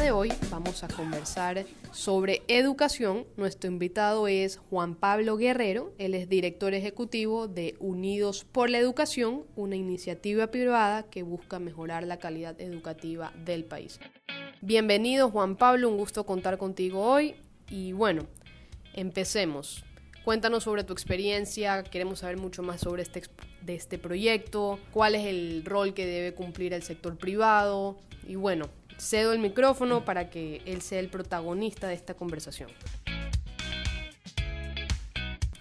de hoy vamos a conversar sobre educación. Nuestro invitado es Juan Pablo Guerrero. Él es director ejecutivo de Unidos por la Educación, una iniciativa privada que busca mejorar la calidad educativa del país. Bienvenido Juan Pablo, un gusto contar contigo hoy. Y bueno, empecemos. Cuéntanos sobre tu experiencia, queremos saber mucho más sobre este, este proyecto, cuál es el rol que debe cumplir el sector privado y bueno, cedo el micrófono para que él sea el protagonista de esta conversación.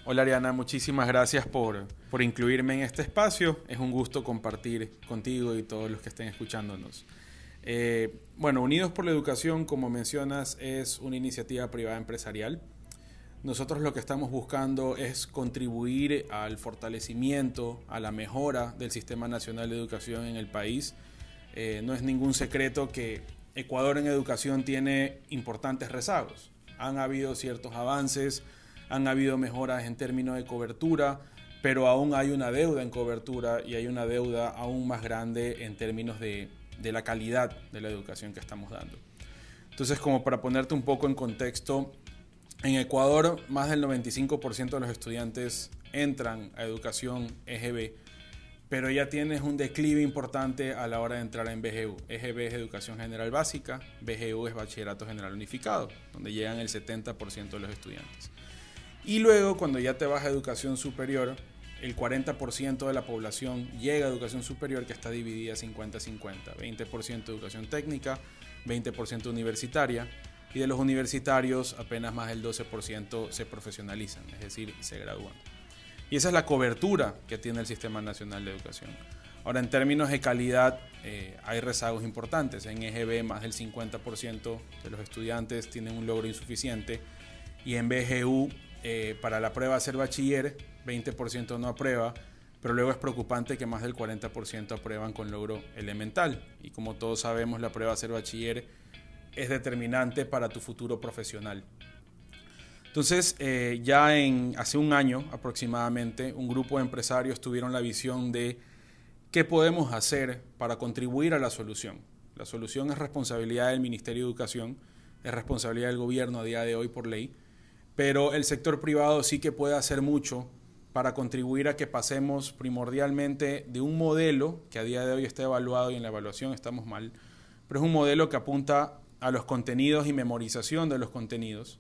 Hola Ariana, muchísimas gracias por, por incluirme en este espacio. Es un gusto compartir contigo y todos los que estén escuchándonos. Eh, bueno, Unidos por la Educación, como mencionas, es una iniciativa privada empresarial. Nosotros lo que estamos buscando es contribuir al fortalecimiento, a la mejora del Sistema Nacional de Educación en el país eh, no es ningún secreto que Ecuador en educación tiene importantes rezagos. Han habido ciertos avances, han habido mejoras en términos de cobertura, pero aún hay una deuda en cobertura y hay una deuda aún más grande en términos de, de la calidad de la educación que estamos dando. Entonces, como para ponerte un poco en contexto, en Ecuador más del 95% de los estudiantes entran a educación EGB pero ya tienes un declive importante a la hora de entrar en BGU. EGB es Educación General Básica, BGU es Bachillerato General Unificado, donde llegan el 70% de los estudiantes. Y luego, cuando ya te vas a educación superior, el 40% de la población llega a educación superior que está dividida 50-50, 20% educación técnica, 20% universitaria, y de los universitarios apenas más del 12% se profesionalizan, es decir, se gradúan. Y esa es la cobertura que tiene el Sistema Nacional de Educación. Ahora, en términos de calidad, eh, hay rezagos importantes. En EGB, más del 50% de los estudiantes tienen un logro insuficiente. Y en BGU, eh, para la prueba de ser bachiller, 20% no aprueba. Pero luego es preocupante que más del 40% aprueban con logro elemental. Y como todos sabemos, la prueba de ser bachiller es determinante para tu futuro profesional. Entonces, eh, ya en, hace un año aproximadamente, un grupo de empresarios tuvieron la visión de qué podemos hacer para contribuir a la solución. La solución es responsabilidad del Ministerio de Educación, es responsabilidad del gobierno a día de hoy por ley, pero el sector privado sí que puede hacer mucho para contribuir a que pasemos primordialmente de un modelo que a día de hoy está evaluado y en la evaluación estamos mal, pero es un modelo que apunta a los contenidos y memorización de los contenidos,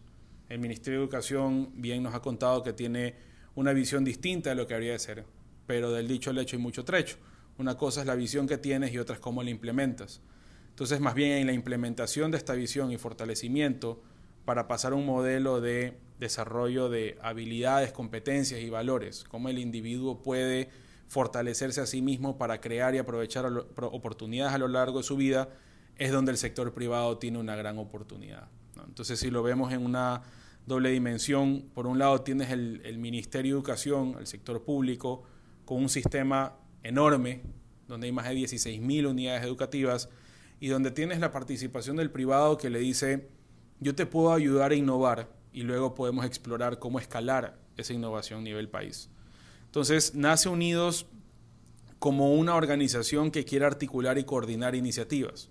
el Ministerio de Educación bien nos ha contado que tiene una visión distinta de lo que habría de ser, pero del dicho al hecho hay mucho trecho. Una cosa es la visión que tienes y otra es cómo la implementas. Entonces, más bien en la implementación de esta visión y fortalecimiento para pasar a un modelo de desarrollo de habilidades, competencias y valores, cómo el individuo puede fortalecerse a sí mismo para crear y aprovechar oportunidades a lo largo de su vida, es donde el sector privado tiene una gran oportunidad. Entonces, si lo vemos en una doble dimensión. Por un lado tienes el, Ministerio de Educación, el sector público, con un sistema enorme, donde hay más de 16.000 unidades educativas, y donde tienes la participación del privado que le dice, yo te puedo ayudar a innovar, y luego podemos explorar cómo escalar esa innovación a nivel país. Entonces, nace Unidos como una organización que quiere articular y coordinar iniciativas.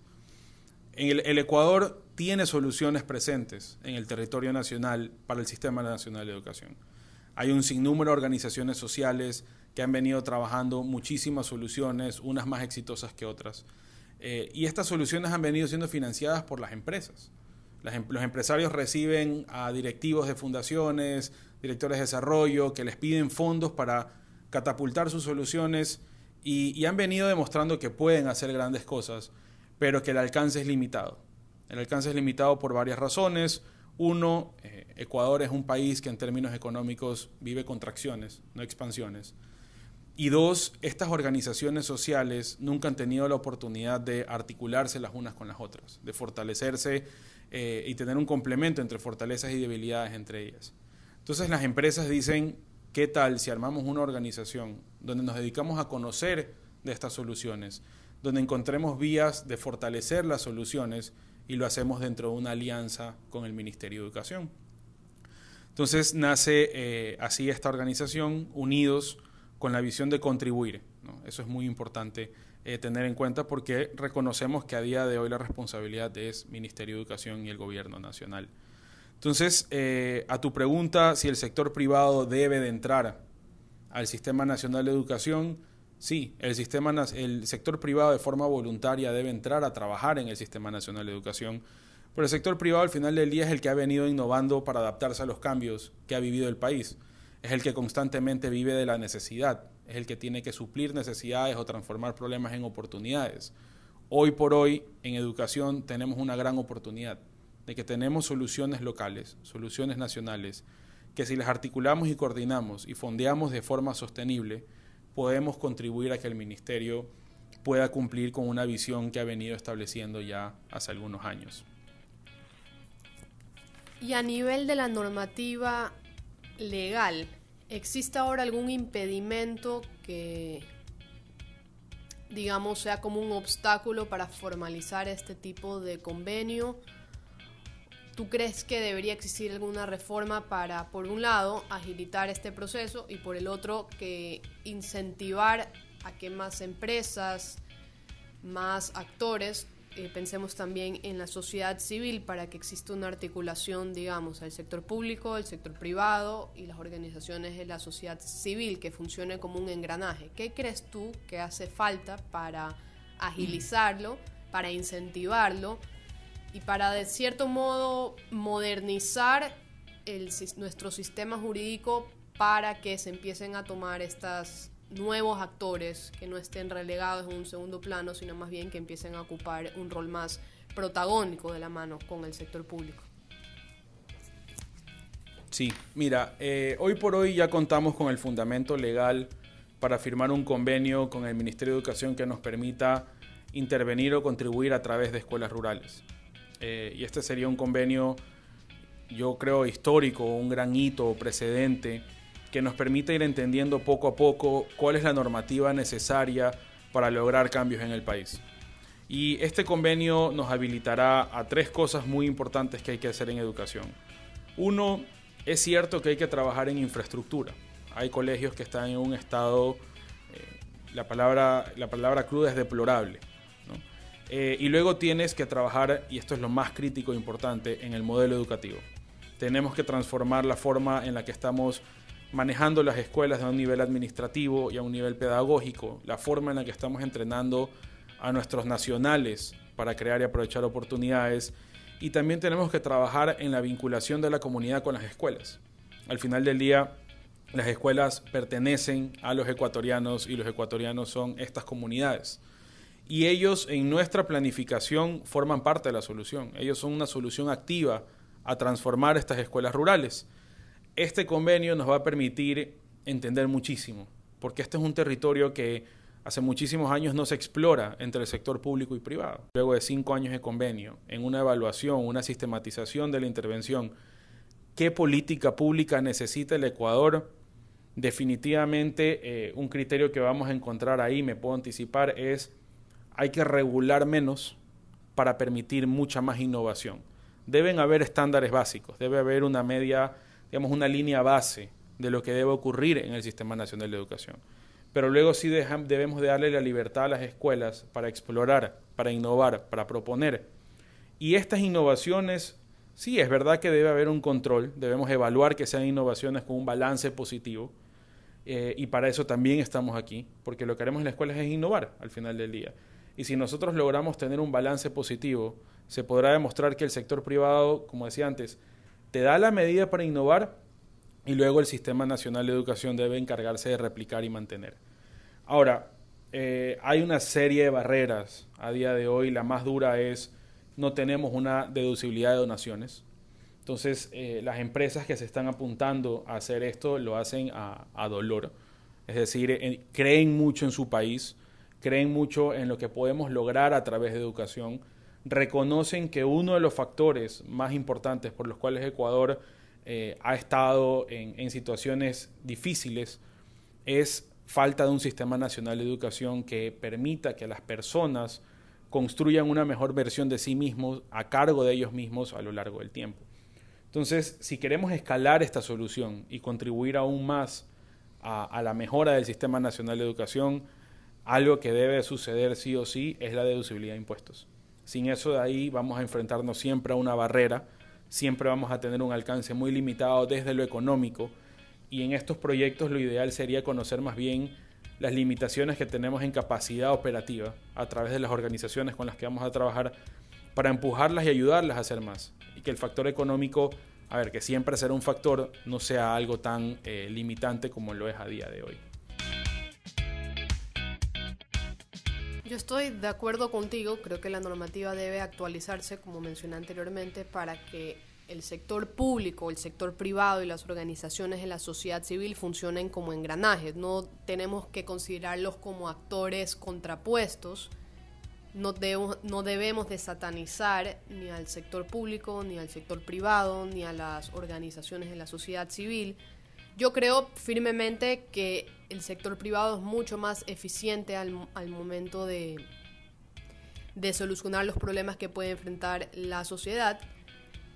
En el Ecuador tiene soluciones presentes en el territorio nacional para el Sistema Nacional de Educación. Hay un sinnúmero de organizaciones sociales que han venido trabajando muchísimas soluciones, unas más exitosas que otras. Eh, y estas soluciones han venido siendo financiadas por las empresas. Em, los empresarios reciben a directivos de fundaciones, directores de desarrollo, que les piden fondos para catapultar sus soluciones y, y han venido demostrando que pueden hacer grandes cosas, pero que el alcance es limitado. El alcance es limitado por varias razones. Uno, eh, Ecuador es un país que en términos económicos vive contracciones, no expansiones. Y dos, estas organizaciones sociales nunca han tenido la oportunidad de articularse las unas con las otras, de fortalecerse eh, y tener un complemento entre fortalezas y debilidades entre ellas. Entonces las empresas dicen, ¿qué tal si armamos una organización donde nos dedicamos a conocer de estas soluciones, donde encontremos vías de fortalecer las soluciones y lo hacemos dentro de una alianza con el Ministerio de Educación. Entonces nace eh, así esta organización, unidos con la visión de contribuir. Eso es muy importante eh, tener en cuenta porque reconocemos que a día de hoy la responsabilidad es Ministerio de Educación y el Gobierno Nacional. Entonces, eh, a tu pregunta si el sector privado debe de entrar al Sistema Nacional de Educación, sí, el, sistema, el sector privado de forma voluntaria debe entrar a trabajar en el Sistema Nacional de Educación, pero el sector privado al final del día es el que ha venido innovando para adaptarse a los cambios que ha vivido el país, es el que constantemente vive de la necesidad es el que tiene que suplir necesidades o transformar problemas en oportunidades. Hoy por hoy en educación tenemos una gran oportunidad de que tenemos soluciones locales, soluciones nacionales, que si las articulamos y coordinamos y fondeamos de forma sostenible, podemos contribuir a que el ministerio pueda cumplir con una visión que ha venido estableciendo ya hace algunos años. Y a nivel de la normativa legal, ¿Existe ahora algún impedimento que, digamos, sea como un obstáculo para formalizar este tipo de convenio? ¿Tú crees que debería existir alguna reforma para, por un lado, agilitar este proceso y por el otro, que incentivar a que más empresas, más actores eh, pensemos también en la sociedad civil para que exista una articulación, digamos, al sector público, el sector privado y las organizaciones de la sociedad civil que funcione como un engranaje. ¿Qué crees tú que hace falta para agilizarlo, para incentivarlo y para, de cierto modo, modernizar nuestro sistema jurídico para que se empiecen a tomar estas nuevos actores que no estén relegados en un segundo plano, sino más bien que empiecen a ocupar un rol más protagónico de la mano con el sector público. Sí, mira, eh, hoy por hoy ya contamos con el fundamento legal para firmar un convenio con el Ministerio de Educación que nos permita intervenir o contribuir a través de escuelas rurales. Eh, y este sería un convenio, yo creo, histórico, un gran hito, precedente que nos permite ir entendiendo poco a poco cuál es la normativa necesaria para lograr cambios en el país. Y este convenio nos habilitará a tres cosas muy importantes que hay que hacer en educación. Uno, es cierto que hay que trabajar en infraestructura. Hay colegios que están en un estado, eh, la, palabra, la palabra cruda es deplorable. Eh, y luego tienes que trabajar, y esto es lo más crítico e importante, en el modelo educativo. Tenemos que transformar la forma en la que estamos manejando las escuelas a un nivel administrativo y a un nivel pedagógico, la forma en la que estamos entrenando a nuestros nacionales para crear y aprovechar oportunidades y también tenemos que trabajar en la vinculación de la comunidad con las escuelas. Al final del día, las escuelas pertenecen a los ecuatorianos y los ecuatorianos son estas comunidades. Y ellos en nuestra planificación forman parte de la solución. Ellos son una solución activa a transformar estas escuelas rurales. Este convenio nos va a permitir entender muchísimo, porque este es un territorio que hace muchísimos años no se explora entre el sector público y privado. Luego de cinco años de convenio, en una evaluación, una sistematización de la intervención, ¿qué política pública necesita el Ecuador? Definitivamente eh, un criterio que vamos a encontrar ahí, me puedo anticipar, es hay que regular menos para permitir mucha más innovación. Deben haber estándares básicos, debe haber una media digamos, una línea base de lo que debe ocurrir en el Sistema Nacional de Educación. Pero luego sí debemos de darle la libertad a las escuelas para explorar, para innovar, para proponer. Y estas innovaciones, sí, es verdad que debe haber un control, debemos evaluar que sean innovaciones con un balance positivo. Eh, y para eso también estamos aquí, porque lo que haremos en las escuelas es innovar al final del día. Y si nosotros logramos tener un balance positivo, se podrá demostrar que el sector privado, como decía antes, te da la medida para innovar y luego el Sistema Nacional de Educación debe encargarse de replicar y mantener. Ahora, eh, hay una serie de barreras a día de hoy. La más dura es no tenemos una deducibilidad de donaciones. Entonces, eh, las empresas que se están apuntando a hacer esto lo hacen a, a dolor. Es decir, creen mucho en su país, creen mucho en lo que podemos lograr a través de educación reconocen que uno de los factores más importantes por los cuales Ecuador eh, ha estado en, situaciones difíciles es falta de un sistema nacional de educación que permita que las personas construyan una mejor versión de sí mismos a cargo de ellos mismos a lo largo del tiempo. Entonces, si queremos escalar esta solución y contribuir aún más a, a la mejora del Sistema Nacional de Educación, algo que debe suceder sí o sí es la deducibilidad de impuestos. Sin eso de ahí vamos a enfrentarnos siempre a una barrera, siempre vamos a tener un alcance muy limitado desde lo económico y en estos proyectos lo ideal sería conocer más bien las limitaciones que tenemos en capacidad operativa a través de las organizaciones con las que vamos a trabajar para empujarlas y ayudarlas a hacer más. Y que el factor económico, a ver, que siempre será un factor, no sea algo tan eh, limitante como lo es a día de hoy. Yo estoy de acuerdo contigo, creo que la normativa debe actualizarse, como mencioné anteriormente, para que el sector público, el sector privado y las organizaciones de la sociedad civil funcionen como engranajes. No tenemos que considerarlos como actores contrapuestos. No, no debemos de satanizar ni al sector público, ni al sector privado, ni a las organizaciones de la sociedad civil. Yo creo firmemente que el sector privado es mucho más eficiente al, al momento de, de solucionar los problemas que puede enfrentar la sociedad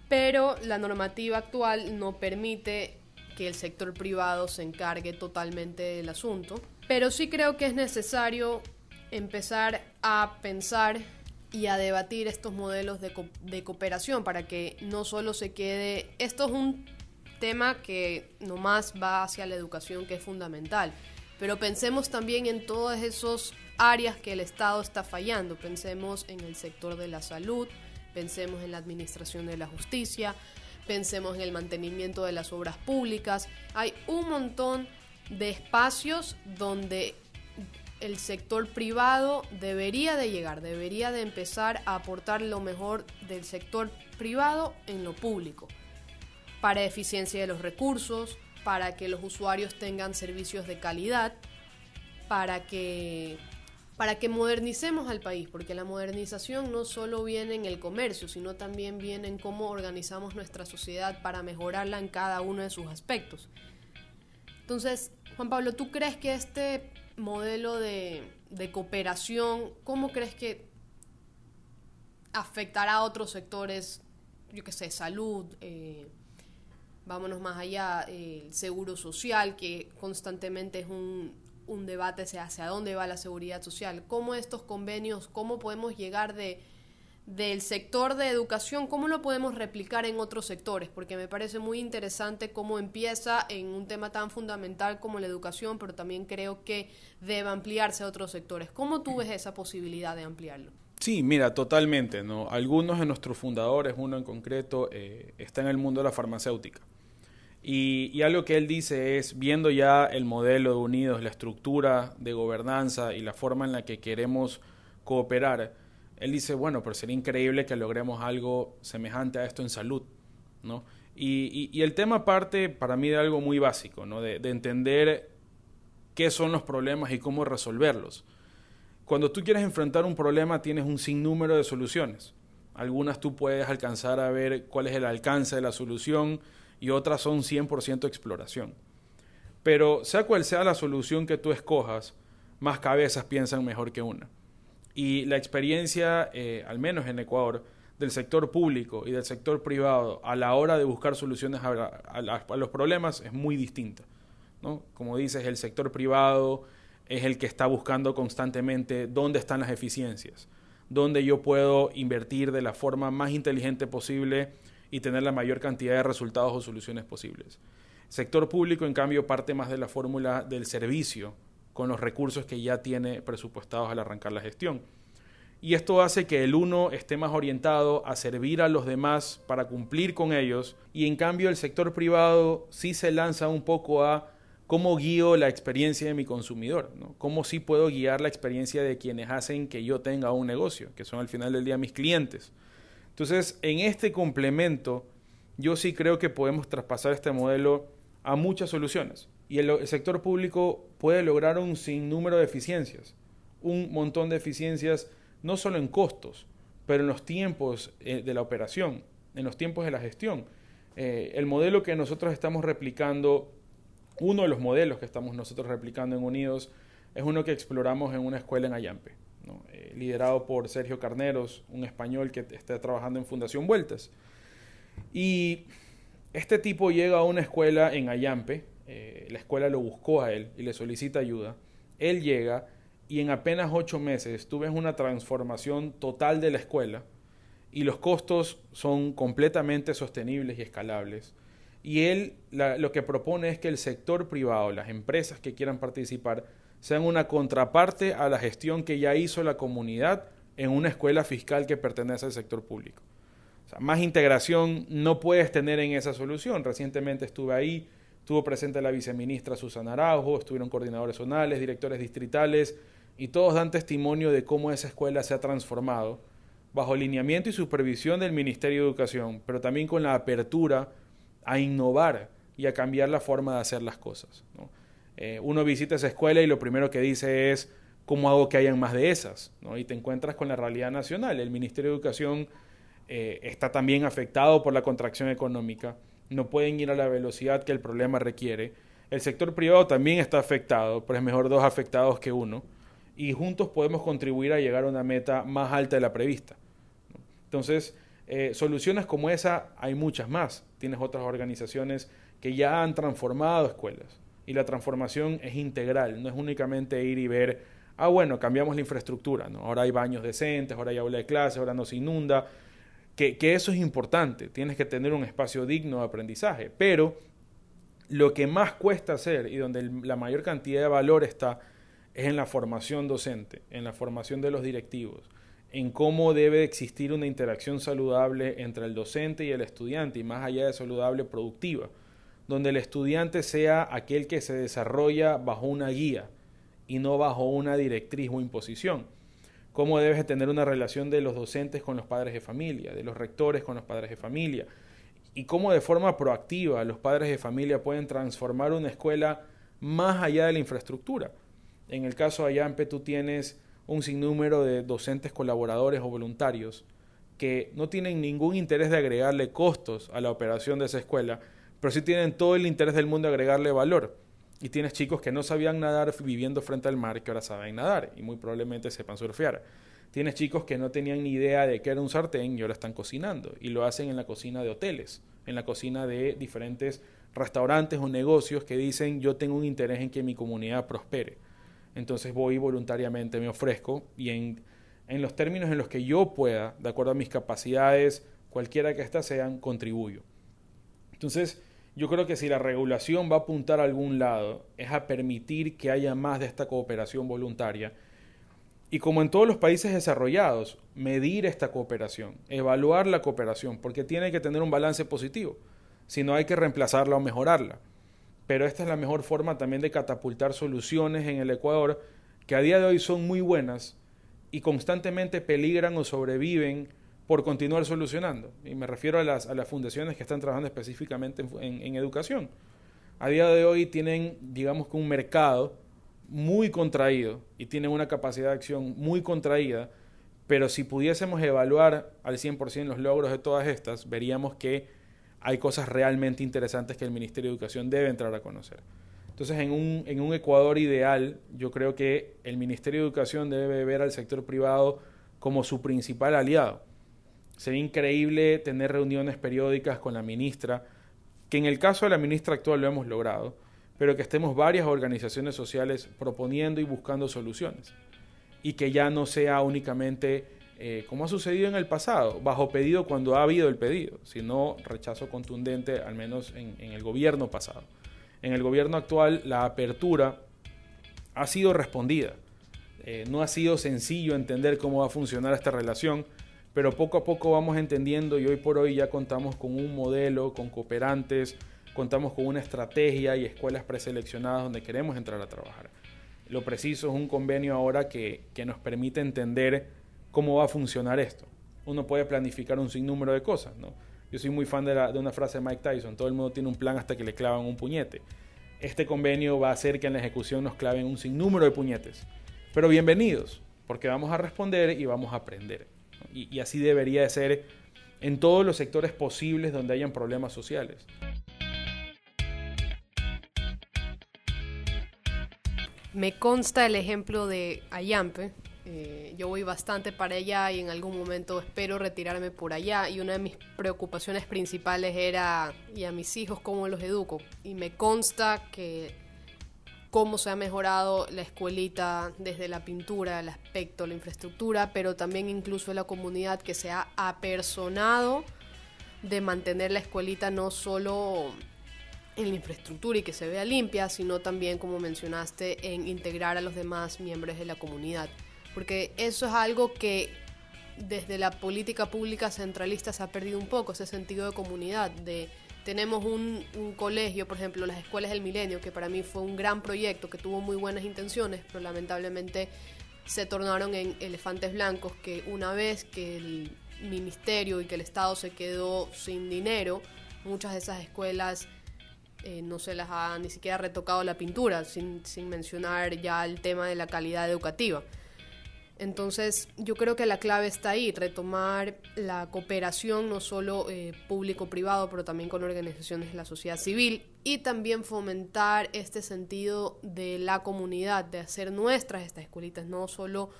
pero la normativa actual no permite que el sector privado se encargue totalmente del asunto. Pero sí creo que es necesario empezar a pensar y a debatir estos modelos de, cooperación para que no solo se quede... Esto es un tema que nomás va hacia la educación que es fundamental, pero pensemos también en todas esas áreas que el Estado está fallando. Pensemos en el sector de la salud, Pensemos en la administración de la justicia, pensemos en el mantenimiento de las obras públicas. Hay un montón de espacios donde el sector privado debería de llegar, debería de empezar a aportar lo mejor del sector privado en lo público, para eficiencia de los recursos, para que los usuarios tengan servicios de calidad, para que para que modernicemos al país, porque la modernización no solo viene en el comercio, sino también viene en cómo organizamos nuestra sociedad para mejorarla en cada uno de sus aspectos. Entonces, Juan Pablo, ¿tú crees que este modelo de, cooperación, cómo crees que afectará a otros sectores, yo qué sé, salud, eh, vámonos más allá, el seguro social, que constantemente es un un debate hacia dónde va la seguridad social, cómo estos convenios, cómo podemos llegar de del sector de educación, cómo lo podemos replicar en otros sectores, porque me parece muy interesante cómo empieza en un tema tan fundamental como la educación, pero también creo que debe ampliarse a otros sectores. ¿Cómo tú ves esa posibilidad de ampliarlo? Sí, mira, totalmente. ¿no? Algunos de nuestros fundadores, uno en concreto, eh, está en el mundo de la farmacéutica. Y, algo que él dice es, viendo ya el modelo de Unidos, la estructura de gobernanza y la forma en la que queremos cooperar, él dice, bueno, pero sería increíble que logremos algo semejante a esto en salud, ¿no? Y, el tema parte para mí de algo muy básico, ¿no? De, de entender qué son los problemas y cómo resolverlos. Cuando tú quieres enfrentar un problema tienes un sinnúmero de soluciones. Algunas tú puedes alcanzar a ver cuál es el alcance de la solución, y otras son 100% exploración. Pero sea cual sea la solución que tú escojas, más cabezas piensan mejor que una. Y la experiencia, eh, al menos en Ecuador, del sector público y del sector privado a la hora de buscar soluciones a, los problemas es muy distinta. ¿no? Como dices, el sector privado es el que está buscando constantemente dónde están las eficiencias, dónde yo puedo invertir de la forma más inteligente posible y tener la mayor cantidad de resultados o soluciones posibles. sector público, en cambio, parte más de la fórmula del servicio con los recursos que ya tiene presupuestados al arrancar la gestión. Y esto hace que el uno esté más orientado a servir a los demás para cumplir con ellos y en cambio el sector privado sí se lanza un poco a cómo guío la experiencia de mi consumidor, ¿no? cómo sí puedo guiar la experiencia de quienes hacen que yo tenga un negocio, que son al final del día mis clientes. Entonces, en este complemento, yo sí creo que podemos traspasar este modelo a muchas soluciones. Y el, sector público puede lograr un sinnúmero de eficiencias, un montón de eficiencias, no solo en costos, pero en los tiempos eh, de la operación, en los tiempos de la gestión. Eh, el modelo que nosotros estamos replicando, uno de los modelos que estamos nosotros replicando en Unidos, es uno que exploramos en una escuela en Ayampe. Eh, liderado por Sergio Carneros, un español que está trabajando en Fundación Vueltas. Y este tipo llega a una escuela en Ayampe, eh, la escuela lo buscó a él y le solicita ayuda. Él llega y en apenas ocho meses tú ves una transformación total de la escuela y los costos son completamente sostenibles y escalables. Y él lo que propone es que el sector privado, las empresas que quieran participar, sean una contraparte a la gestión que ya hizo la comunidad en una escuela fiscal que pertenece al sector público. más integración no puedes tener en esa solución. Recientemente estuve ahí, estuvo presente la viceministra Susana Araujo, estuvieron coordinadores zonales, directores distritales, y todos dan testimonio de cómo esa escuela se ha transformado bajo lineamiento y supervisión del Ministerio de Educación, pero también con la apertura a innovar y a cambiar la forma de hacer las cosas. Eh, uno visita esa escuela y lo primero que dice es, ¿cómo hago que hayan más de esas? Y te encuentras con la realidad nacional. El Ministerio de Educación eh, está también afectado por la contracción económica, no pueden ir a la velocidad que el problema requiere. El sector privado también está afectado, pero es mejor dos afectados que uno y juntos podemos contribuir a llegar a una meta más alta de la prevista. Entonces, eh, soluciones como esa hay muchas más. Tienes otras organizaciones que ya han transformado escuelas y la transformación es integral, no es únicamente ir y ver, ah, bueno, cambiamos la infraestructura, ¿no? ahora hay baños decentes, ahora hay aula de clase, ahora no se inunda, que, que eso es importante, tienes que tener un espacio digno de aprendizaje, pero lo que más cuesta hacer y donde la mayor cantidad de valor está es en la formación docente, en la formación de los directivos, en cómo debe existir una interacción saludable entre el docente y el estudiante, y más allá de saludable, productiva, donde el estudiante sea aquel que se desarrolla bajo una guía y no bajo una directriz o imposición. Cómo debe tener una relación de los docentes con los padres de familia, de los rectores con los padres de familia, y cómo de forma proactiva los padres de familia pueden transformar una escuela más allá de la infraestructura en el caso de Ayampe tú tienes un sinnúmero de docentes colaboradores o voluntarios que no tienen ningún interés de agregarle costos a la operación de esa escuela, pero sí tienen todo el interés del mundo agregarle valor. Y tienes chicos que no sabían nadar viviendo frente al mar que ahora saben nadar y muy probablemente sepan surfear. Tienes chicos que no tenían ni idea de qué era un sartén y ahora están cocinando y lo hacen en la cocina de hoteles, en la cocina de diferentes restaurantes o negocios que dicen yo tengo un interés en que mi comunidad prospere entonces voy voluntariamente, me ofrezco y en, los términos en los que yo pueda, de acuerdo a mis capacidades, cualquiera que éstas sean, contribuyo. Entonces, yo creo que si la regulación va a apuntar a algún lado, es a permitir que haya más de esta cooperación voluntaria. Y como en todos los países desarrollados, medir esta cooperación, evaluar la cooperación, porque tiene que tener un balance positivo, si no hay que reemplazarla o mejorarla pero esta es la mejor forma también de catapultar soluciones en el Ecuador que a día de hoy son muy buenas y constantemente peligran o sobreviven por continuar solucionando. Y me refiero a las, fundaciones que están trabajando específicamente en, educación. A día de hoy tienen, digamos que un mercado muy contraído y tienen una capacidad de acción muy contraída, pero si pudiésemos evaluar al 100% los logros de todas estas, veríamos que hay cosas realmente interesantes que el Ministerio de Educación debe entrar a conocer. Entonces, en un, en un Ecuador ideal, yo creo que el Ministerio de Educación debe ver al sector privado como su principal aliado. Sería increíble tener reuniones periódicas con la ministra, que en el caso de la ministra actual lo hemos logrado, pero que estemos varias organizaciones sociales proponiendo y buscando soluciones. Y que ya no sea únicamente eh, como ha sucedido en el pasado, bajo pedido cuando ha habido el pedido, sino rechazo contundente, al menos en, el gobierno pasado. En el gobierno actual, la apertura ha sido respondida. Eh, no ha sido sencillo entender cómo va a funcionar esta relación, pero poco a poco vamos entendiendo y hoy por hoy ya contamos con un modelo, con cooperantes, contamos con una estrategia y escuelas preseleccionadas donde queremos entrar a trabajar. Lo preciso es un convenio ahora que, que nos permite entender cómo va a funcionar esto. Uno puede planificar un sinnúmero de cosas, ¿no? Yo soy muy fan de, de una frase de Mike Tyson, todo el mundo tiene un plan hasta que le clavan un puñete. Este convenio va a hacer que en la ejecución nos claven un sinnúmero de puñetes. Pero bienvenidos, porque vamos a responder y vamos a aprender. Y, así debería de ser en todos los sectores posibles donde hayan problemas sociales. Me consta el ejemplo de Ayampe, eh, yo voy bastante para allá y en algún momento espero retirarme por allá y una de mis preocupaciones principales era, ¿y a mis hijos cómo los educo? Y me consta que cómo se ha mejorado la escuelita desde la pintura, el aspecto, la infraestructura, pero también incluso la comunidad que se ha apersonado de mantener la escuelita no solo en la infraestructura y que se vea limpia, sino también, como mencionaste, en integrar a los demás miembros de la comunidad. Porque eso es algo que desde la política pública centralista se ha perdido un poco, ese sentido de comunidad, de tenemos un, colegio, por ejemplo, las escuelas del milenio, que para mí fue un gran proyecto, que tuvo muy buenas intenciones, pero lamentablemente se tornaron en elefantes blancos, que una vez que el ministerio y que el Estado se quedó sin dinero, muchas de esas escuelas eh, no se las ha ni siquiera retocado la pintura, sin, sin mencionar ya el tema de la calidad educativa. Entonces yo creo que la clave está ahí, retomar la cooperación no solo eh, público-privado, pero también con organizaciones de la sociedad civil y también fomentar este sentido de la comunidad, de hacer nuestras estas escuelitas, no solo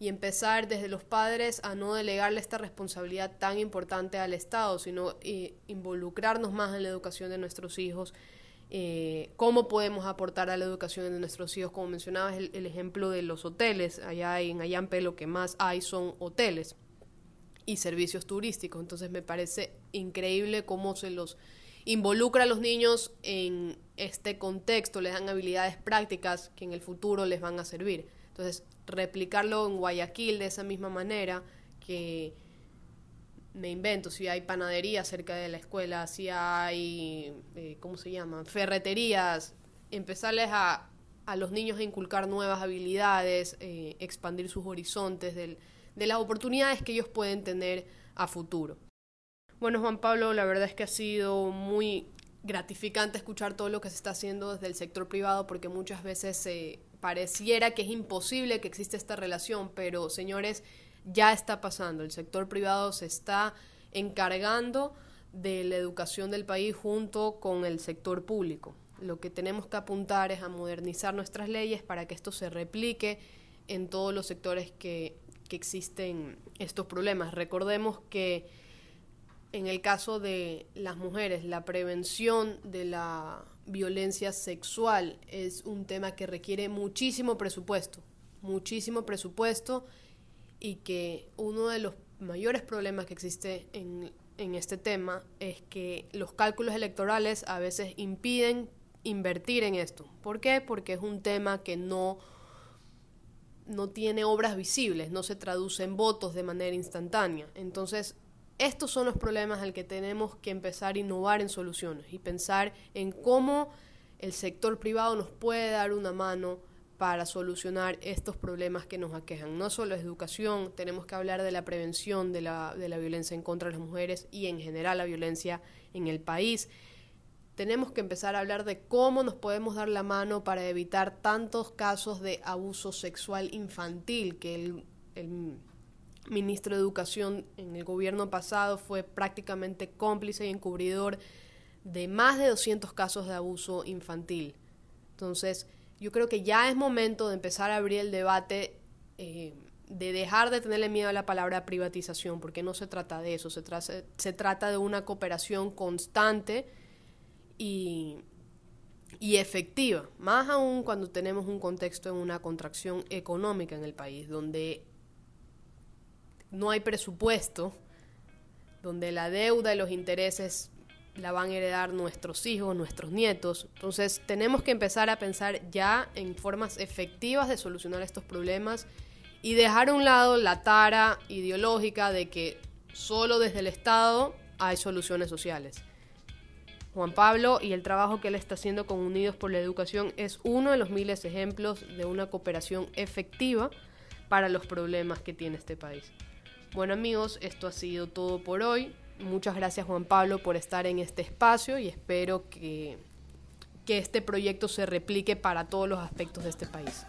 y empezar desde los padres a no delegarle esta responsabilidad tan importante al Estado, sino eh, involucrarnos más en la educación de nuestros hijos eh, cómo podemos aportar a la educación de nuestros hijos. Como mencionabas, el, el ejemplo de los hoteles. Allá en Ayampe lo que más hay son hoteles y servicios turísticos. Entonces me parece increíble cómo se los involucra a los niños en este contexto, les dan habilidades prácticas que en el futuro les van a servir. Entonces, replicarlo en Guayaquil de esa misma manera que me invento, si hay panadería cerca de la escuela, si hay, eh, ¿cómo se llama? Ferreterías, empezarles a, a los niños a inculcar nuevas habilidades, eh, expandir sus horizontes del, de las oportunidades que ellos pueden tener a futuro. Bueno, Juan Pablo, la verdad es que ha sido muy gratificante escuchar todo lo que se está haciendo desde el sector privado porque muchas veces se pareciera que es imposible que exista esta relación, pero señores, ya está pasando. El sector privado se está encargando de la educación del país junto con el sector público. Lo que tenemos que apuntar es a modernizar nuestras leyes para que esto se replique en todos los sectores que, que existen estos problemas. Recordemos que en el caso de las mujeres, la prevención de la violencia sexual es un tema que requiere muchísimo presupuesto, muchísimo presupuesto y que uno de los mayores problemas que existe en, este tema es que los cálculos electorales a veces impiden invertir en esto. ¿Por qué? Porque es un tema que no, no tiene obras visibles, no se traduce en votos de manera instantánea. Entonces, estos son los problemas al que tenemos que empezar a innovar en soluciones y pensar en cómo el sector privado nos puede dar una mano para solucionar estos problemas que nos aquejan. No solo es educación, tenemos que hablar de la prevención de la, de la violencia en contra de las mujeres y en general la violencia en el país. Tenemos que empezar a hablar de cómo nos podemos dar la mano para evitar tantos casos de abuso sexual infantil que el, el ministro de Educación en el gobierno pasado fue prácticamente cómplice y encubridor de más de 200 casos de abuso infantil. Entonces, yo creo que ya es momento de empezar a abrir el debate, eh, de dejar de tenerle miedo a la palabra privatización, porque no se trata de eso, se, se trata de una cooperación constante y, y efectiva, más aún cuando tenemos un contexto en una contracción económica en el país, donde no hay presupuesto, donde la deuda y los intereses la van a heredar nuestros hijos, nuestros nietos. Entonces tenemos que empezar a pensar ya en formas efectivas de solucionar estos problemas y dejar a un lado la tara ideológica de que solo desde el Estado hay soluciones sociales. Juan Pablo y el trabajo que él está haciendo con Unidos por la Educación es uno de los miles ejemplos de una cooperación efectiva para los problemas que tiene este país. Bueno amigos, esto ha sido todo por hoy. Muchas gracias Juan Pablo por estar en este espacio y espero que, que este proyecto se replique para todos los aspectos de este país.